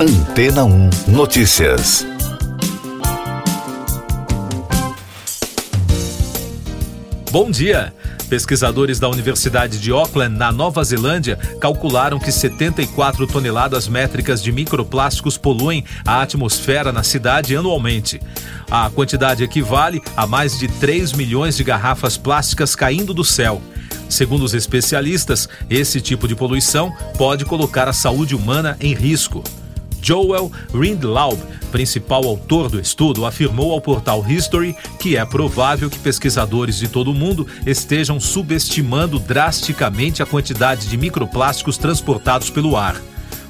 Antena 1 Notícias. Bom dia! Pesquisadores da Universidade de Auckland, na Nova Zelândia, calcularam que 74 toneladas métricas de microplásticos poluem a atmosfera na cidade anualmente. A quantidade equivale a mais de 3 milhões de garrafas plásticas caindo do céu. Segundo os especialistas, esse tipo de poluição pode colocar a saúde humana em risco. Joel Rindlaub, principal autor do estudo, afirmou ao portal History que é provável que pesquisadores de todo o mundo estejam subestimando drasticamente a quantidade de microplásticos transportados pelo ar.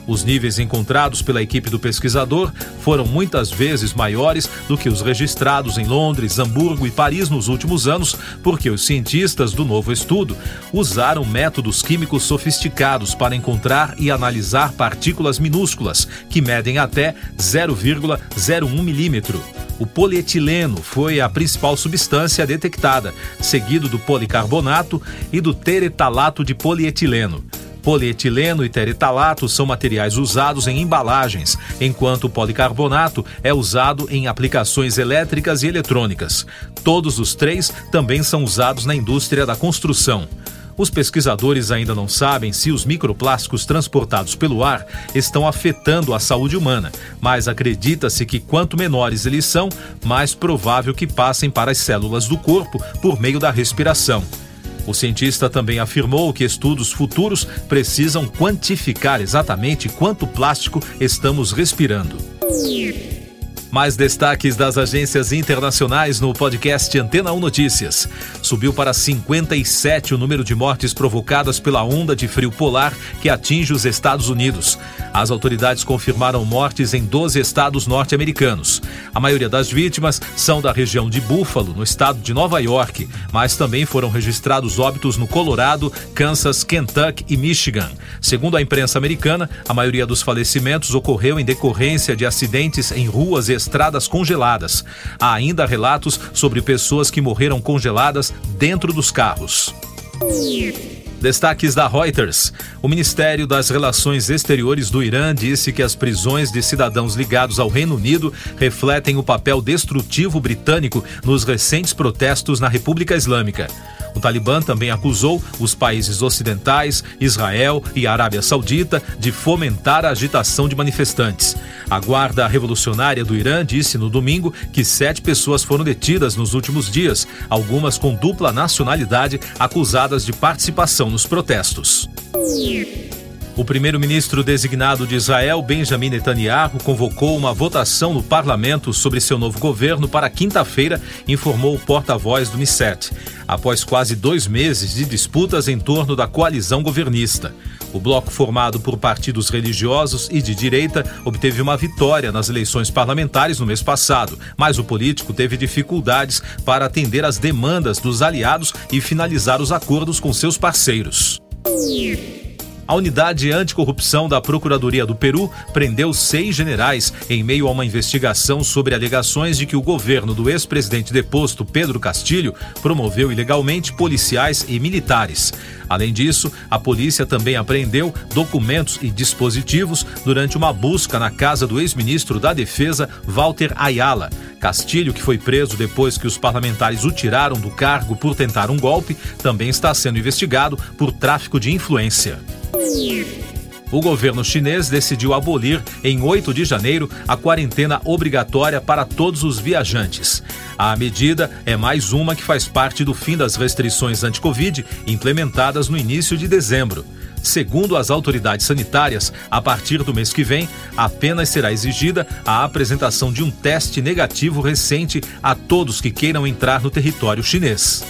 Os níveis encontrados pela equipe do pesquisador foram muitas vezes maiores do que os registrados em Londres, Hamburgo e Paris nos últimos anos, porque os cientistas do novo estudo usaram métodos químicos sofisticados para encontrar e analisar partículas minúsculas, que medem até 0,01 milímetro. O polietileno foi a principal substância detectada, seguido do policarbonato e do teretalato de polietileno. Polietileno e teretalato são materiais usados em embalagens, enquanto o policarbonato é usado em aplicações elétricas e eletrônicas. Todos os três também são usados na indústria da construção. Os pesquisadores ainda não sabem se os microplásticos transportados pelo ar estão afetando a saúde humana, mas acredita-se que quanto menores eles são, mais provável que passem para as células do corpo por meio da respiração. O cientista também afirmou que estudos futuros precisam quantificar exatamente quanto plástico estamos respirando. Mais destaques das agências internacionais no podcast Antena 1 Notícias. Subiu para 57 o número de mortes provocadas pela onda de frio polar que atinge os Estados Unidos. As autoridades confirmaram mortes em 12 estados norte-americanos. A maioria das vítimas são da região de Buffalo, no estado de Nova York, mas também foram registrados óbitos no Colorado, Kansas, Kentucky e Michigan. Segundo a imprensa americana, a maioria dos falecimentos ocorreu em decorrência de acidentes em ruas e estradas congeladas. Há ainda relatos sobre pessoas que morreram congeladas dentro dos carros. Destaques da Reuters. O Ministério das Relações Exteriores do Irã disse que as prisões de cidadãos ligados ao Reino Unido refletem o papel destrutivo britânico nos recentes protestos na República Islâmica. O Talibã também acusou os países ocidentais, Israel e Arábia Saudita de fomentar a agitação de manifestantes. A Guarda Revolucionária do Irã disse no domingo que sete pessoas foram detidas nos últimos dias, algumas com dupla nacionalidade, acusadas de participação nos protestos. O primeiro-ministro designado de Israel, Benjamin Netanyahu, convocou uma votação no parlamento sobre seu novo governo para quinta-feira, informou o porta-voz do Misset, após quase dois meses de disputas em torno da coalizão governista. O bloco formado por partidos religiosos e de direita obteve uma vitória nas eleições parlamentares no mês passado, mas o político teve dificuldades para atender às demandas dos aliados e finalizar os acordos com seus parceiros. A unidade anticorrupção da Procuradoria do Peru prendeu seis generais em meio a uma investigação sobre alegações de que o governo do ex-presidente deposto Pedro Castilho promoveu ilegalmente policiais e militares. Além disso, a polícia também apreendeu documentos e dispositivos durante uma busca na casa do ex-ministro da Defesa, Walter Ayala. Castilho, que foi preso depois que os parlamentares o tiraram do cargo por tentar um golpe, também está sendo investigado por tráfico de influência. O governo chinês decidiu abolir, em 8 de janeiro, a quarentena obrigatória para todos os viajantes. A medida é mais uma que faz parte do fim das restrições anti-Covid implementadas no início de dezembro. Segundo as autoridades sanitárias, a partir do mês que vem, apenas será exigida a apresentação de um teste negativo recente a todos que queiram entrar no território chinês.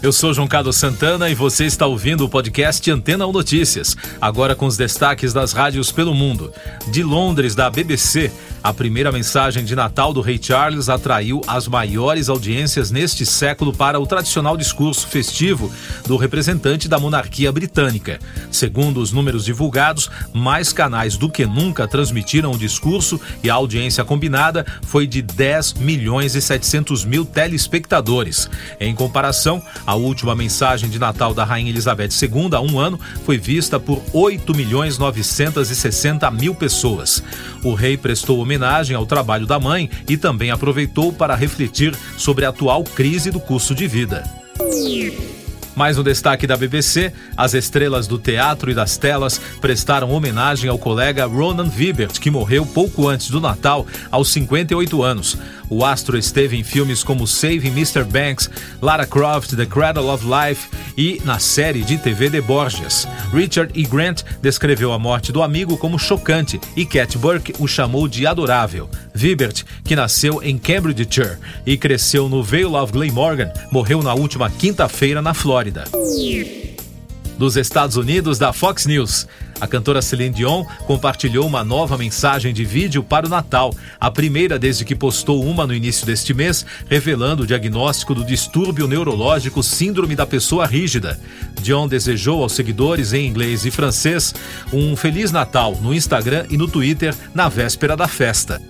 Eu sou João Carlos Santana e você está ouvindo o podcast Antena 1 Notícias, agora com os destaques das rádios pelo mundo. De Londres, da BBC, A primeira mensagem de Natal do Rei Charles atraiu as maiores audiências neste século para o tradicional discurso festivo do representante da monarquia britânica. Segundo os números divulgados, mais canais do que nunca transmitiram o discurso e a audiência combinada foi de 10 milhões e 700 mil telespectadores. Em comparação, a última mensagem de Natal da Rainha Elizabeth II há um ano foi vista por 8 milhões 960 mil pessoas. O rei prestou homenagem ao trabalho da mãe e também aproveitou para refletir sobre a atual crise do custo de vida. Mais no destaque da BBC, as estrelas do teatro e das telas prestaram homenagem ao colega Ronan Vibert, que morreu pouco antes do Natal, aos 58 anos. O astro esteve em filmes como Saving Mr. Banks, Lara Croft, The Cradle of Life e na série de TV The Borgias. Richard E. Grant descreveu a morte do amigo como chocante e Cat Burke o chamou de adorável. Vibert, que nasceu em Cambridgeshire e cresceu no Vale of Glamorgan, morreu na última quinta-feira na Flórida dos Estados Unidos da Fox News. A cantora Celine Dion compartilhou uma nova mensagem de vídeo para o Natal, a primeira desde que postou uma no início deste mês, revelando o diagnóstico do distúrbio neurológico Síndrome da Pessoa Rígida. Dion desejou aos seguidores em inglês e francês um Feliz Natal no Instagram e no Twitter na véspera da festa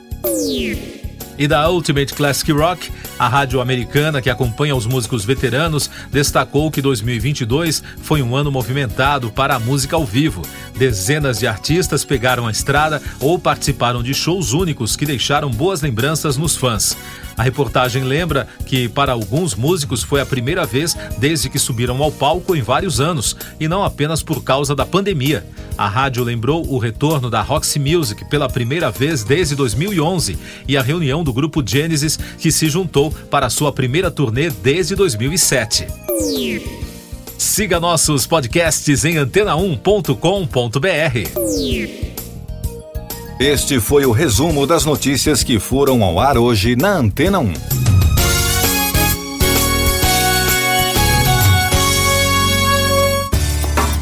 e da Ultimate Classic Rock, a rádio americana que acompanha os músicos veteranos destacou que 2022 foi um ano movimentado para a música ao vivo. Dezenas de artistas pegaram a estrada ou participaram de shows únicos que deixaram boas lembranças nos fãs. A reportagem lembra que, para alguns músicos, foi a primeira vez desde que subiram ao palco em vários anos, e não apenas por causa da pandemia. A rádio lembrou o retorno da Roxy Music pela primeira vez desde 2011 e a reunião do grupo Genesis, que se juntou para sua primeira turnê desde 2007. Siga nossos podcasts em antena1.com.br. Este foi o resumo das notícias que foram ao ar hoje na Antena 1.